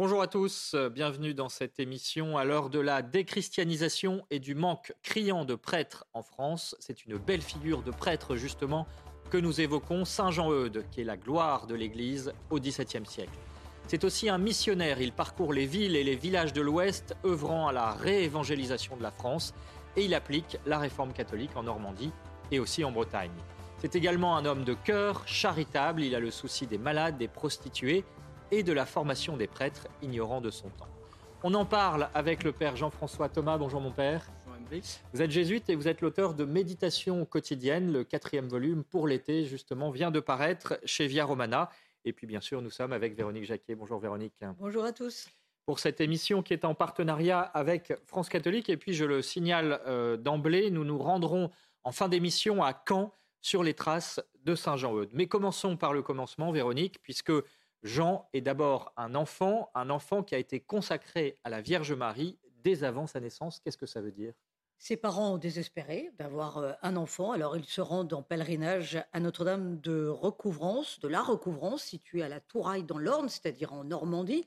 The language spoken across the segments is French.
Bonjour à tous, euh, bienvenue dans cette émission à l'heure de la déchristianisation et du manque criant de prêtres en France. C'est une belle figure de prêtre justement que nous évoquons, Saint Jean-Eudes, qui est la gloire de l'Église au XVIIe siècle. C'est aussi un missionnaire, il parcourt les villes et les villages de l'Ouest, œuvrant à la réévangélisation de la France, et il applique la réforme catholique en Normandie et aussi en Bretagne. C'est également un homme de cœur, charitable, il a le souci des malades, des prostituées, et de la formation des prêtres ignorants de son temps. On en parle avec le père Jean-François Thomas. Bonjour mon père. Vous êtes jésuite et vous êtes l'auteur de Méditation quotidienne. Le quatrième volume pour l'été, justement, vient de paraître chez Via Romana. Et puis, bien sûr, nous sommes avec Véronique Jacquet. Bonjour Véronique. Bonjour à tous. Pour cette émission qui est en partenariat avec France Catholique. Et puis, je le signale euh, d'emblée, nous nous rendrons en fin d'émission à Caen sur les traces de Saint-Jean-Eudes. Mais commençons par le commencement, Véronique, puisque Jean est d'abord un enfant, un enfant qui a été consacré à la Vierge Marie dès avant sa naissance. Qu'est-ce que ça veut dire? Ses parents ont désespéré d'avoir euh, un enfant, alors ils se rendent en pèlerinage à Notre-Dame de Recouvrance, de la Recouvrance, située à la Touraille dans l'Orne, c'est-à-dire en Normandie,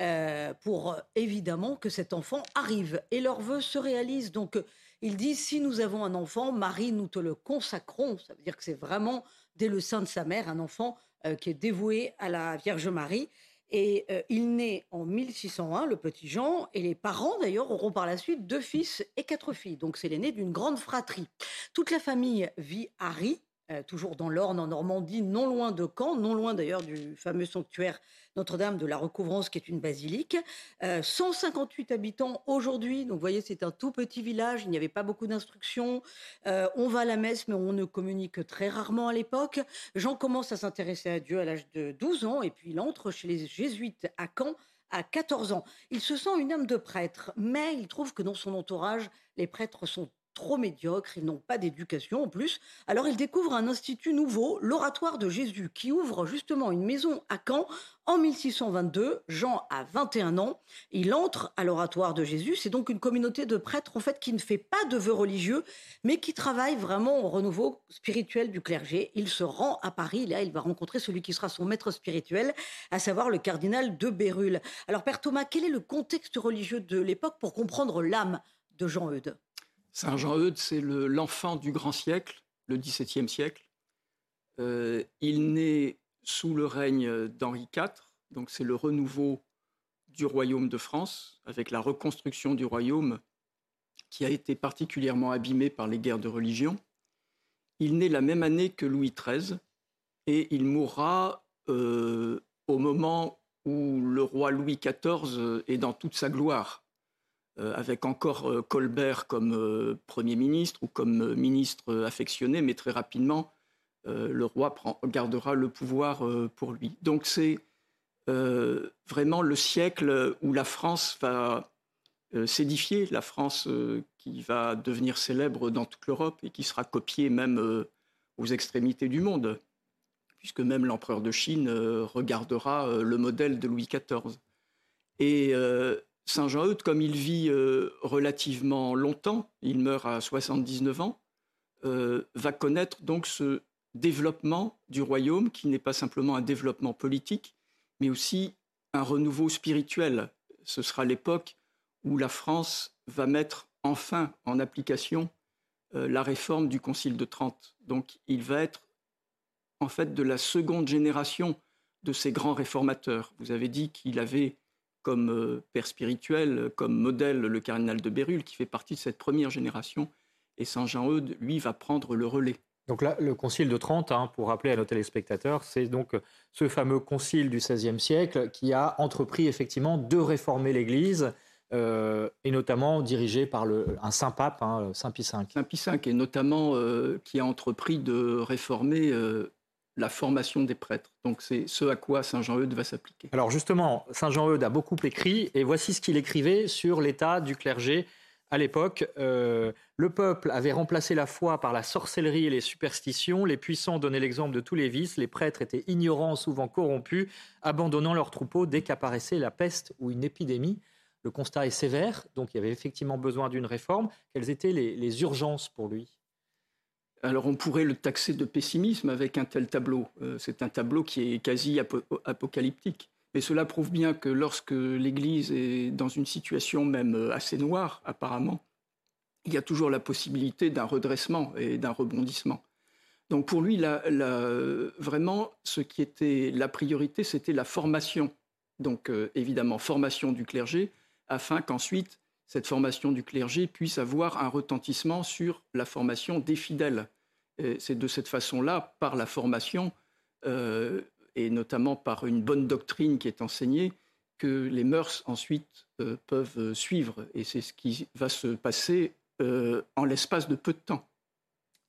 euh, pour euh, évidemment que cet enfant arrive. Et leur vœu se réalise. Donc ils disent, si nous avons un enfant, Marie, nous te le consacrons. Ça veut dire que c'est vraiment, dès le sein de sa mère, un enfant euh, qui est dévoué à la Vierge Marie. Et euh, il naît en 1601, le petit Jean, et les parents d'ailleurs auront par la suite deux fils et quatre filles. Donc c'est l'aîné d'une grande fratrie. Toute la famille vit à Rie, euh, toujours dans l'Orne, en Normandie, non loin de Caen, non loin d'ailleurs du fameux sanctuaire Notre-Dame de la Recouvrance, qui est une basilique. 158 euh, habitants aujourd'hui, donc vous voyez, c'est un tout petit village, il n'y avait pas beaucoup d'instructions. Euh, on va à la messe, mais on ne communique très rarement à l'époque. Jean commence à s'intéresser à Dieu à l'âge de 12 ans, et puis il entre chez les jésuites à Caen à 14 ans. Il se sent une âme de prêtre, mais il trouve que dans son entourage, les prêtres sont trop médiocres, ils n'ont pas d'éducation en plus. Alors il découvre un institut nouveau, l'Oratoire de Jésus, qui ouvre justement une maison à Caen en 1622. Jean a 21 ans, il entre à l'Oratoire de Jésus. C'est donc une communauté de prêtres en fait qui ne fait pas de vœux religieux, mais qui travaille vraiment au renouveau spirituel du clergé. Il se rend à Paris, là il va rencontrer celui qui sera son maître spirituel, à savoir le cardinal de Bérulle. Alors Père Thomas, quel est le contexte religieux de l'époque pour comprendre l'âme de Jean Eudes? Saint Jean-Eudes, c'est l'enfant du grand siècle, le XVIIe siècle. Euh, il naît sous le règne d'Henri IV, donc c'est le renouveau du royaume de France, avec la reconstruction du royaume qui a été particulièrement abîmé par les guerres de religion. Il naît la même année que Louis XIII et il mourra euh, au moment où le roi Louis XIV est dans toute sa gloire. Euh, avec encore euh, Colbert comme euh, Premier ministre ou comme ministre affectionné, mais très rapidement, le roi gardera le pouvoir pour lui. Donc c'est vraiment le siècle où la France va s'édifier, la France qui va devenir célèbre dans toute l'Europe et qui sera copiée même aux extrémités du monde, puisque même l'empereur de Chine regardera le modèle de Louis XIV. Et Saint Jean-Eudes, comme il vit euh, relativement longtemps, il meurt à 79 ans, euh, va connaître donc ce développement du royaume qui n'est pas simplement un développement politique, mais aussi un renouveau spirituel. Ce sera l'époque où la France va mettre enfin en application euh, la réforme du Concile de Trente. Donc il va être en fait de la seconde génération de ces grands réformateurs. Vous avez dit qu'il avait comme euh, père spirituel, comme modèle le cardinal de Bérulle, qui fait partie de cette première génération. Et Saint Jean-Eudes, lui, va prendre le relais. Donc là, le concile de Trente, hein, pour rappeler à nos téléspectateurs, c'est donc ce fameux concile du XVIe siècle qui a entrepris effectivement de réformer l'Église, euh, et notamment dirigé par le, un saint pape, hein, Saint Pie V. Saint Pie V, et notamment euh, qui a entrepris de réformer la formation des prêtres. Donc c'est ce à quoi Saint Jean-Eudes va s'appliquer. Alors justement, Saint Jean-Eudes a beaucoup écrit, et voici ce qu'il écrivait sur l'état du clergé à l'époque. Euh, le peuple avait remplacé la foi par la sorcellerie et les superstitions, les puissants donnaient l'exemple de tous les vices, les prêtres étaient ignorants, souvent corrompus, abandonnant leurs troupeaux dès qu'apparaissait la peste ou une épidémie. Le constat est sévère, donc il y avait effectivement besoin d'une réforme. Quelles étaient les urgences pour lui? Alors on pourrait le taxer de pessimisme avec un tel tableau. Euh, c'est un tableau qui est quasi apocalyptique. Mais cela prouve bien que lorsque l'Église est dans une situation même euh, assez noire, apparemment, il y a toujours la possibilité d'un redressement et d'un rebondissement. Donc pour lui, vraiment, ce qui était la priorité, c'était la formation. Donc euh, évidemment, formation du clergé, afin qu'ensuite, cette formation du clergé puisse avoir un retentissement sur la formation des fidèles. C'est de cette façon-là, par la formation, euh, et notamment par une bonne doctrine qui est enseignée, que les mœurs ensuite euh, peuvent suivre. Et c'est ce qui va se passer euh, en l'espace de peu de temps.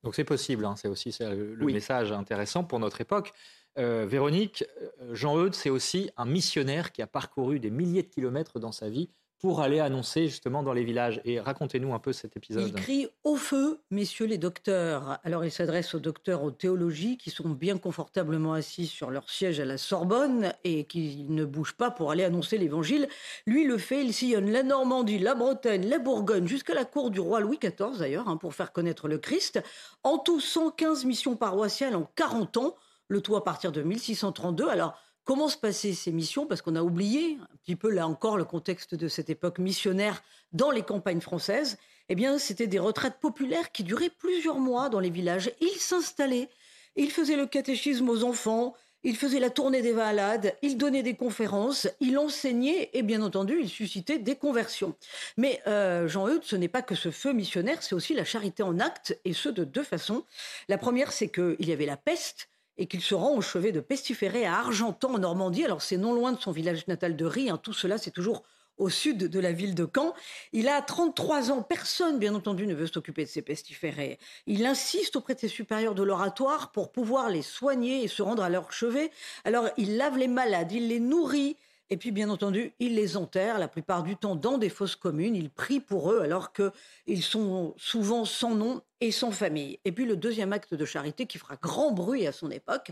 Donc c'est possible, hein. c'est aussi le, message intéressant pour notre époque. Véronique, Jean-Eudes, c'est aussi un missionnaire qui a parcouru des milliers de kilomètres dans sa vie pour aller annoncer justement dans les villages. Et racontez-nous un peu cet épisode. Il crie au feu, messieurs les docteurs. Alors il s'adresse aux docteurs aux théologies qui sont bien confortablement assis sur leur siège à la Sorbonne et qui ne bougent pas pour aller annoncer l'évangile. Lui le fait, il sillonne la Normandie, la Bretagne, la Bourgogne, jusqu'à la cour du roi Louis XIV d'ailleurs, hein, pour faire connaître le Christ. En tout, 115 missions paroissiales en 40 ans, le tout à partir de 1632. Alors, Comment se passaient ces missions Parce qu'on a oublié un petit peu là encore le contexte de cette époque missionnaire dans les campagnes françaises. Eh bien, c'était des retraites populaires qui duraient plusieurs mois dans les villages. Ils s'installaient, ils faisaient le catéchisme aux enfants, ils faisaient la tournée des valades, ils donnaient des conférences, ils enseignaient et bien entendu, ils suscitaient des conversions. Mais euh, Jean-Eudes, ce n'est pas que ce feu missionnaire, c'est aussi la charité en acte et ce de deux façons. La première, c'est qu'il y avait la peste et qu'il se rend au chevet de Pestiféré à Argentan en Normandie. Alors c'est non loin de son village natal de Rie, hein. tout cela c'est toujours au sud de la ville de Caen. Il a 33 ans, personne bien entendu ne veut s'occuper de ces pestiférés. Il insiste auprès de ses supérieurs de l'oratoire pour pouvoir les soigner et se rendre à leur chevet. Alors il lave les malades, il les nourrit, et puis, bien entendu, il les enterre la plupart du temps dans des fosses communes. Il prie pour eux alors qu'ils sont souvent sans nom et sans famille. Et puis, le deuxième acte de charité qui fera grand bruit à son époque,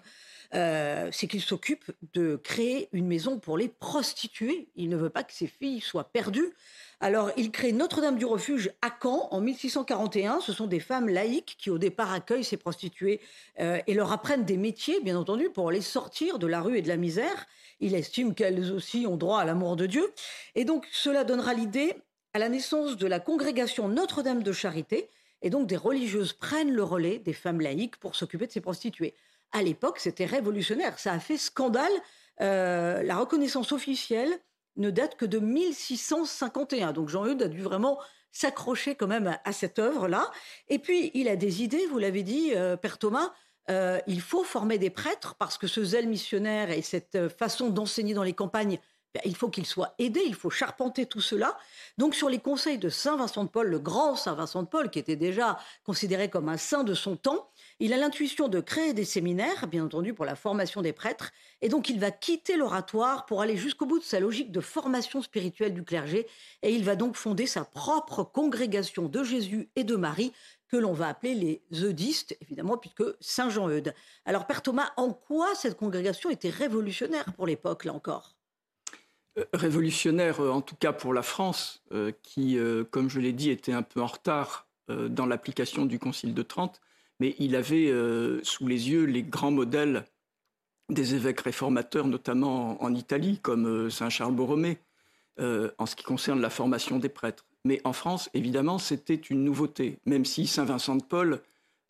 euh, c'est qu'il s'occupe de créer une maison pour les prostituées. Il ne veut pas que ses filles soient perdues. Alors, il crée Notre-Dame du Refuge à Caen en 1641. Ce sont des femmes laïques qui, au départ, accueillent ces prostituées euh, et leur apprennent des métiers, bien entendu, pour les sortir de la rue et de la misère. Il estime qu'elles aussi ont droit à l'amour de Dieu. Et donc cela donnera l'idée à la naissance de la congrégation Notre-Dame de Charité. Et donc des religieuses prennent le relais des femmes laïques pour s'occuper de ces prostituées. À l'époque, c'était révolutionnaire. Ça a fait scandale. Euh, la reconnaissance officielle ne date que de 1651. Donc Jean-Eudes a dû vraiment s'accrocher quand même à, cette œuvre-là. Et puis, il a des idées, vous l'avez dit, euh, Père Thomas, euh, il faut former des prêtres parce que ce zèle missionnaire et cette euh, façon d'enseigner dans les campagnes, ben, il faut qu'ils soient aidés, il faut charpenter tout cela. Donc sur les conseils de Saint Vincent de Paul, le grand Saint Vincent de Paul, qui était déjà considéré comme un saint de son temps, il a l'intuition de créer des séminaires, bien entendu pour la formation des prêtres, et donc il va quitter l'oratoire pour aller jusqu'au bout de sa logique de formation spirituelle du clergé, et il va donc fonder sa propre congrégation de Jésus et de Marie, que l'on va appeler les eudistes, évidemment, puisque Saint Jean-Eudes. Alors, Père Thomas, en quoi cette congrégation était révolutionnaire pour l'époque, là encore? Euh, Révolutionnaire, euh, en tout cas pour la France, euh, qui, comme je l'ai dit, était un peu en retard dans l'application du Concile de Trente, mais il avait sous les yeux les grands modèles des évêques réformateurs, notamment en Italie, comme Saint Charles Borromée, en ce qui concerne la formation des prêtres. Mais en France, évidemment, c'était une nouveauté, même si Saint Vincent de Paul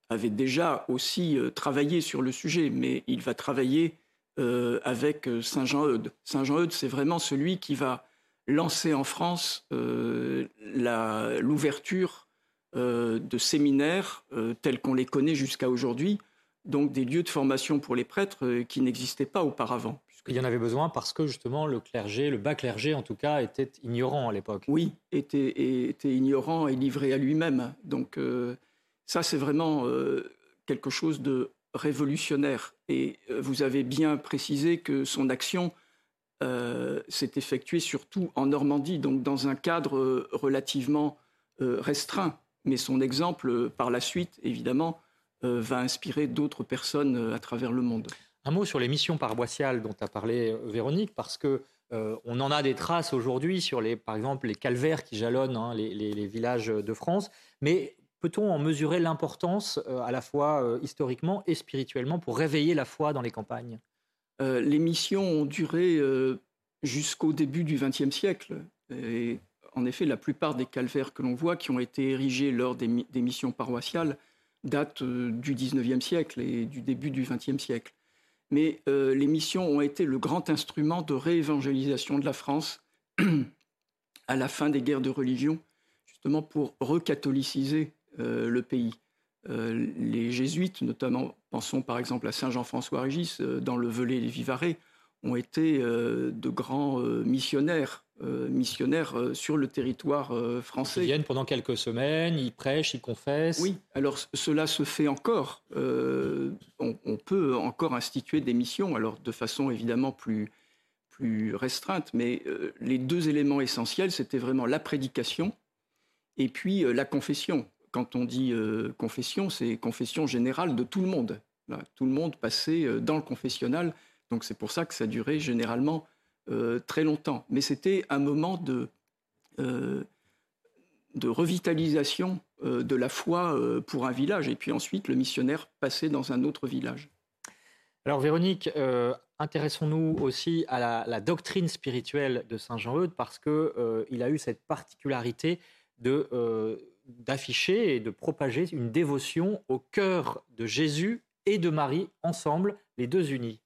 avait déjà aussi euh, travaillé sur le sujet, mais il va travailler euh, avec euh, Saint Jean-Eudes. Saint Jean-Eudes, c'est vraiment celui qui va lancer en France l'ouverture de séminaires tels qu'on les connaît jusqu'à aujourd'hui, donc des lieux de formation pour les prêtres qui n'existaient pas auparavant. Il y en avait besoin parce que justement le clergé, le bas clergé en tout cas, était ignorant à l'époque. Oui, était, était ignorant et livré à lui-même. Donc euh, ça, c'est vraiment euh, quelque chose de révolutionnaire. Et euh, vous avez bien précisé que son action s'est effectuée surtout en Normandie, donc dans un cadre relativement restreint. Mais son exemple, par la suite, évidemment, va inspirer d'autres personnes à travers le monde. Un mot sur les missions paroissiales dont a parlé euh, Véronique, parce que euh, on en a des traces aujourd'hui sur les, par exemple, les calvaires qui jalonnent hein, les, villages de France. Mais peut-on en mesurer l'importance euh, à la fois historiquement et spirituellement pour réveiller la foi dans les campagnes? Les missions ont duré jusqu'au début du XXe siècle. Et en effet, la plupart des calvaires que l'on voit, qui ont été érigés lors des, missions paroissiales, datent euh, du XIXe siècle et du début du XXe siècle. Mais euh, les missions ont été le grand instrument de réévangélisation de la France à la fin des guerres de religion, justement pour recatholiciser euh, le pays. les jésuites, notamment, pensons par exemple à Saint Jean-François Régis, dans le Velay des Vivarais, ont été de grands missionnaires euh, missionnaires euh, sur le territoire euh, français. Ils viennent pendant quelques semaines, ils prêchent, ils confessent. Oui, alors cela se fait encore. On, peut encore instituer des missions, alors de façon évidemment plus, plus restreinte, mais les deux éléments essentiels, c'était vraiment la prédication et puis la confession. Quand on dit confession, c'est confession générale de tout le monde. tout le monde passait dans le confessionnal, donc c'est pour ça que ça durait généralement euh, très longtemps. Mais c'était un moment de, euh, revitalisation euh, de la foi pour un village. Et puis ensuite, le missionnaire passait dans un autre village. Alors Véronique, intéressons-nous aussi à la, doctrine spirituelle de Saint Jean-Eudes parce qu'il a eu cette particularité de, d'afficher et de propager une dévotion au cœur de Jésus et de Marie ensemble, les deux unis.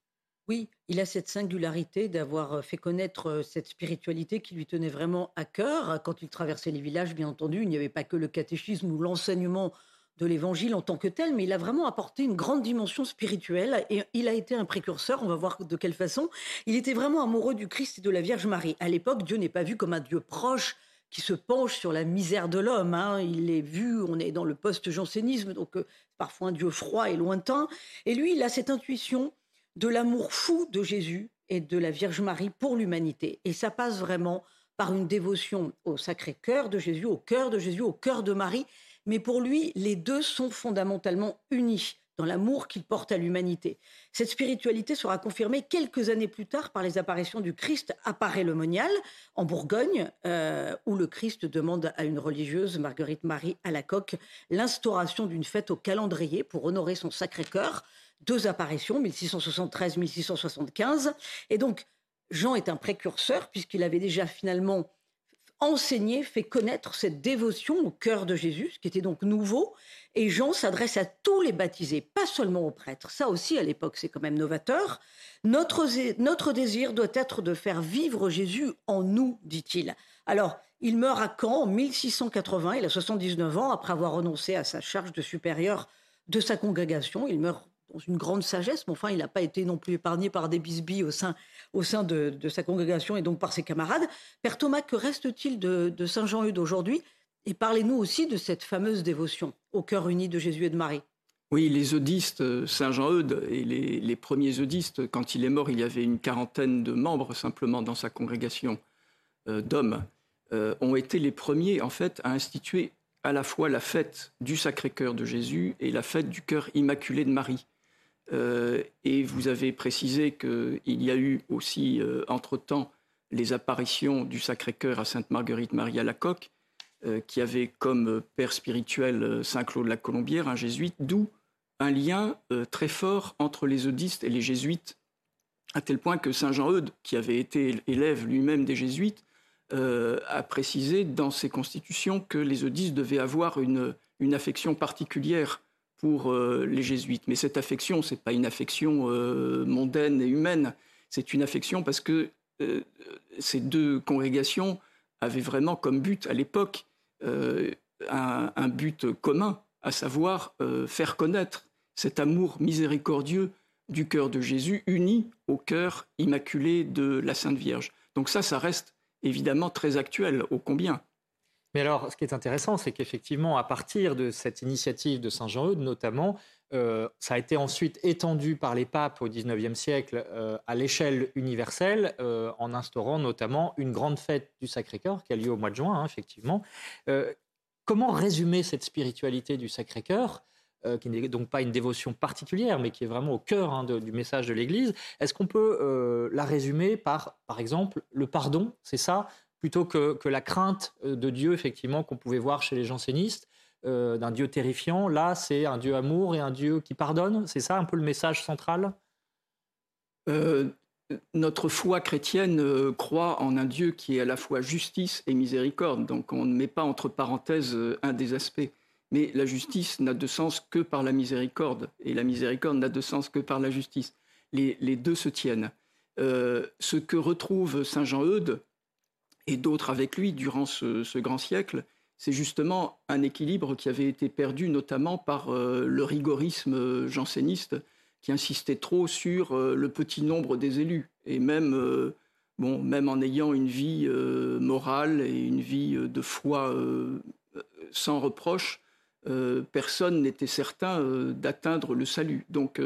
Oui, il a cette singularité d'avoir euh, fait connaître euh, cette spiritualité qui lui tenait vraiment à cœur. Quand il traversait les villages, bien entendu, il n'y avait pas que le catéchisme ou l'enseignement de l'évangile en tant que tel, mais il a vraiment apporté une grande dimension spirituelle et il a été un précurseur, on va voir de quelle façon. Il était vraiment amoureux du Christ et de la Vierge Marie. À l'époque, Dieu n'est pas vu comme un Dieu proche qui se penche sur la misère de l'homme. Hein. Il est vu, on est dans le post-jansénisme, donc euh, parfois un Dieu froid et lointain. Et lui, il a cette intuition de l'amour fou de Jésus et de la Vierge Marie pour l'humanité. Et ça passe vraiment par une dévotion au sacré cœur de Jésus, au cœur de Jésus, au cœur de Marie. Mais pour lui, les deux sont fondamentalement unis dans l'amour qu'il porte à l'humanité. Cette spiritualité sera confirmée quelques années plus tard par les apparitions du Christ apparaît le Monial en Bourgogne, euh, où le Christ demande à une religieuse, Marguerite Marie à la coque, l'instauration d'une fête au calendrier pour honorer son sacré cœur deux apparitions, 1673-1675. Et donc, Jean est un précurseur, puisqu'il avait déjà finalement enseigné, fait connaître cette dévotion au cœur de Jésus, ce qui était donc nouveau. Et Jean s'adresse à tous les baptisés, pas seulement aux prêtres. Ça aussi, à l'époque, c'est quand même novateur. Notre, notre désir doit être de faire vivre Jésus en nous, dit-il. Alors, il meurt à Caen en 1680, il a 79 ans, après avoir renoncé à sa charge de supérieur de sa congrégation. Il meurt une grande sagesse, mais enfin, il n'a pas été non plus épargné par des bisbilles au sein, au sein de, sa congrégation et donc par ses camarades. Père Thomas, que reste-t-il de, Saint Jean-Eudes aujourd'hui Et parlez-nous aussi de cette fameuse dévotion au cœur uni de Jésus et de Marie. Oui, les eudistes, euh, Saint Jean-Eudes et les, premiers eudistes, quand il est mort, il y avait une quarantaine de membres simplement dans sa congrégation euh, d'hommes, euh, ont été les premiers en fait à instituer à la fois la fête du Sacré-Cœur de Jésus et la fête du cœur immaculé de Marie. Euh, et vous avez précisé qu'il y a eu aussi, euh, entre-temps, les apparitions du Sacré-Cœur à Sainte-Marguerite-Marie à la Coque, euh, qui avait comme père spirituel Saint Claude la Colombière, un jésuite, d'où un lien très fort entre les eudistes et les jésuites, à tel point que Saint Jean-Eudes, qui avait été élève lui-même des jésuites, a précisé dans ses constitutions que les eudistes devaient avoir une affection particulière pour euh, les jésuites. Mais cette affection, ce n'est pas une affection euh, mondaine et humaine, c'est une affection parce que euh, ces deux congrégations avaient vraiment comme but à l'époque un, but commun, à savoir faire connaître cet amour miséricordieux du cœur de Jésus uni au cœur immaculé de la Sainte Vierge. Donc ça, ça reste évidemment très actuel, ô combien. Mais alors, ce qui est intéressant, c'est qu'effectivement, à partir de cette initiative de Saint Jean-Eudes, notamment, euh, ça a été ensuite étendu par les papes au XIXe siècle euh, à l'échelle universelle, euh, en instaurant notamment une grande fête du Sacré-Cœur qui a lieu au mois de juin, hein, effectivement. comment résumer cette spiritualité du Sacré-Cœur qui n'est donc pas une dévotion particulière, mais qui est vraiment au cœur hein, du message de l'Église? Est-ce qu'on peut la résumer par, par exemple, le pardon C'est ça? Plutôt que, la crainte euh, de Dieu, effectivement, qu'on pouvait voir chez les jansénistes, euh, d'un Dieu terrifiant. Là, c'est un Dieu amour et un Dieu qui pardonne. C'est ça un peu le message central? Euh, notre foi chrétienne croit en un Dieu qui est à la fois justice et miséricorde. Donc on ne met pas entre parenthèses un des aspects. Mais la justice n'a de sens que par la miséricorde. Et la miséricorde n'a de sens que par la justice. Les, deux se tiennent. Ce que retrouve Saint Jean-Eudes et d'autres avec lui durant ce, grand siècle, c'est justement un équilibre qui avait été perdu notamment par le rigorisme janséniste qui insistait trop sur euh, le petit nombre des élus. Et même, euh, bon, même en ayant une vie euh, morale et une vie de foi sans reproche, personne n'était certain d'atteindre le salut. Donc,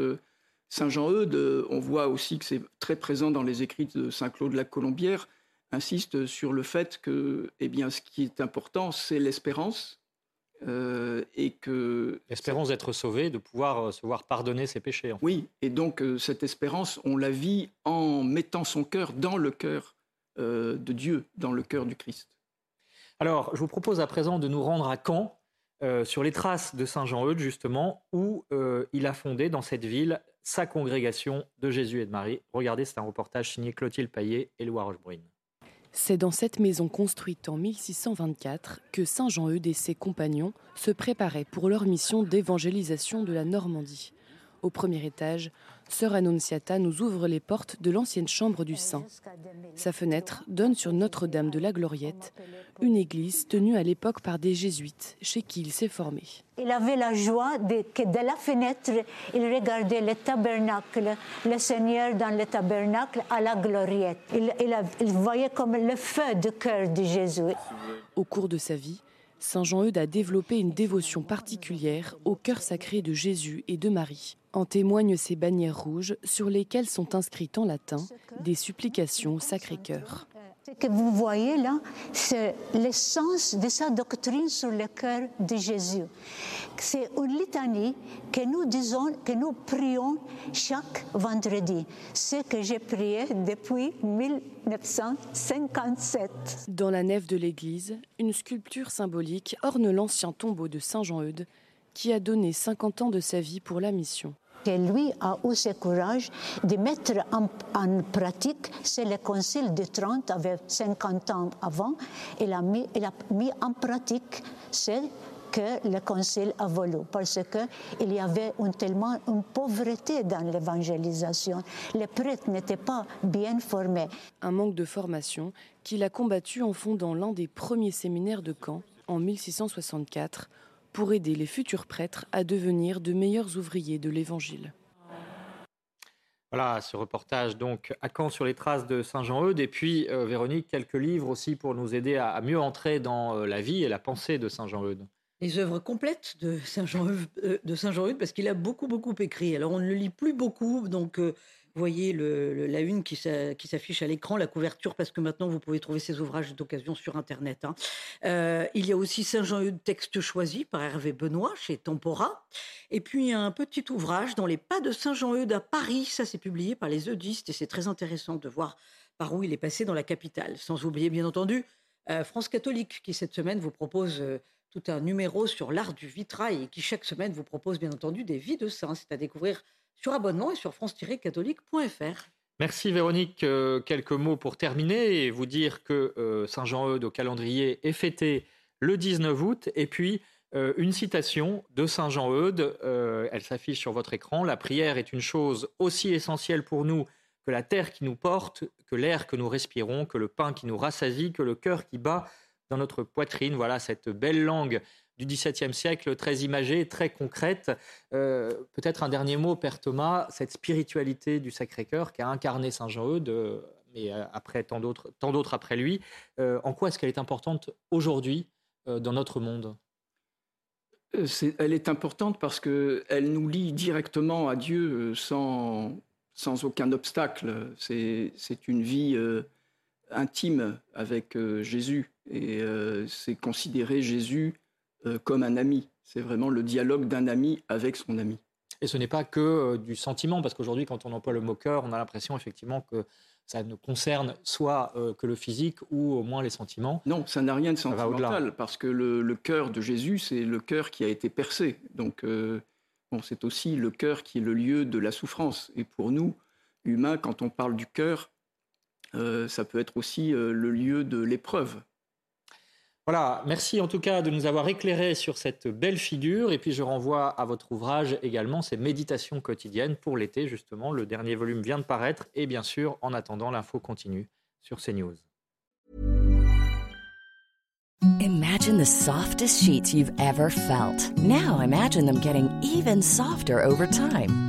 Saint Jean-Eudes, on voit aussi que c'est très présent dans les écrits de Saint Claude la Colombière, insiste sur le fait que eh bien, ce qui est important, c'est l'espérance, euh, et que l'espérance d'être sauvé, de pouvoir euh, se voir pardonner ses péchés. Oui, et donc euh, cette espérance, on la vit en mettant son cœur dans le cœur de Dieu, dans le cœur du Christ. Alors, je vous propose à présent de nous rendre à Caen, sur les traces de Saint Jean-Eudes, justement, où il a fondé dans cette ville sa congrégation de Jésus et de Marie. Regardez, c'est un reportage signé Clotilde Paillet et Loire Rochebrune. C'est dans cette maison construite en 1624 que Saint Jean-Eudes et ses compagnons se préparaient pour leur mission d'évangélisation de la Normandie. Au premier étage, Sœur Annonciata nous ouvre les portes de l'ancienne chambre du Saint. Sa fenêtre donne sur Notre-Dame de la Gloriette, une église tenue à l'époque par des jésuites, chez qui il s'est formé. Il avait la joie de, que de la fenêtre, il regardait le tabernacle, le Seigneur dans le tabernacle à la Gloriette. Il, il voyait comme le feu du cœur de Jésus. Au cours de sa vie, Saint Jean-Eudes a développé une dévotion particulière au cœur sacré de Jésus et de Marie. En témoignent ces bannières rouges sur lesquelles sont inscrites en latin des supplications au Sacré-Cœur. Ce que vous voyez là, c'est l'essence de sa doctrine sur le cœur de Jésus. C'est une litanie que nous disons, que nous prions chaque vendredi. Ce que j'ai prié depuis 1957. Dans la nef de l'église, une sculpture symbolique orne l'ancien tombeau de Saint Jean-Eudes qui a donné 50 ans de sa vie pour la mission. Et lui a eu ce courage de mettre en, pratique, c'est le Concile de Trente, avec 50 ans avant, il a mis, il a mis en pratique ce que le Concile a voulu, parce qu'il y avait tellement une pauvreté dans l'évangélisation. Les prêtres n'étaient pas bien formés. Un manque de formation qu'il a combattu en fondant l'un des premiers séminaires de Caen en 1664 pour aider les futurs prêtres à devenir de meilleurs ouvriers de l'Évangile. Voilà, ce reportage donc à Caen sur les traces de Saint Jean-Eudes. Et puis, euh, Véronique, quelques livres aussi pour nous aider à, mieux entrer dans euh, la vie et la pensée de Saint Jean-Eudes. Les œuvres complètes de Saint Jean-Eudes, euh, Saint parce qu'il a beaucoup, beaucoup écrit. Alors, on ne le lit plus beaucoup, donc voyez la une qui s'affiche à l'écran, la couverture, parce que maintenant vous pouvez trouver ces ouvrages d'occasion sur Internet. Hein. Euh, il y a aussi Saint-Jean-Eudes, texte choisi par Hervé Benoît chez Tempora. Et puis un petit ouvrage dans les pas de Saint-Jean-Eudes à Paris. Ça, c'est publié par les Eudistes et c'est très intéressant de voir par où il est passé dans la capitale. Sans oublier, bien entendu, euh, France catholique qui, cette semaine, vous propose. Euh, tout un numéro sur l'art du vitrail et qui chaque semaine vous propose bien entendu des vies de saints. C'est à découvrir sur abonnement et sur france-catholique.fr. Merci Véronique. Euh, quelques mots pour terminer et vous dire que euh, Saint-Jean-Eudes au calendrier est fêté le 19 août et puis euh, une citation de Saint-Jean-Eudes, elle s'affiche sur votre écran. La prière est une chose aussi essentielle pour nous que la terre qui nous porte, que l'air que nous respirons, que le pain qui nous rassasie, que le cœur qui bat dans notre poitrine. Voilà cette belle langue du XVIIe siècle, très imagée, très concrète. Euh, peut-être un dernier mot, Père Thomas, cette spiritualité du Sacré-Cœur qui a incarné Saint Jean-Eudes, euh, mais euh, après tant d'autres, après lui. en quoi est-ce qu'elle est importante aujourd'hui dans notre monde? Elle est importante parce qu'elle nous lie directement à Dieu sans, aucun obstacle. C'est, une vie intime avec Jésus et c'est considérer Jésus comme un ami. C'est vraiment le dialogue d'un ami avec son ami. Et ce n'est pas que euh, du sentiment, parce qu'aujourd'hui, quand on emploie le mot cœur, on a l'impression effectivement que ça ne concerne soit euh, que le physique ou au moins les sentiments. Non, ça n'a rien de sentimental, parce que le, cœur de Jésus, c'est le cœur qui a été percé. Donc, bon, c'est aussi le cœur qui est le lieu de la souffrance. Et pour nous, humain, quand on parle du cœur, ça peut être aussi le lieu de l'épreuve. Voilà, merci en tout cas de nous avoir éclairé sur cette belle figure. Et puis je renvoie à votre ouvrage également, ces méditations quotidiennes pour l'été, justement. Le dernier volume vient de paraître. Et bien sûr, en attendant, l'info continue sur CNews. Imagine the softest sheets you've ever felt. Now imagine them getting even softer over time.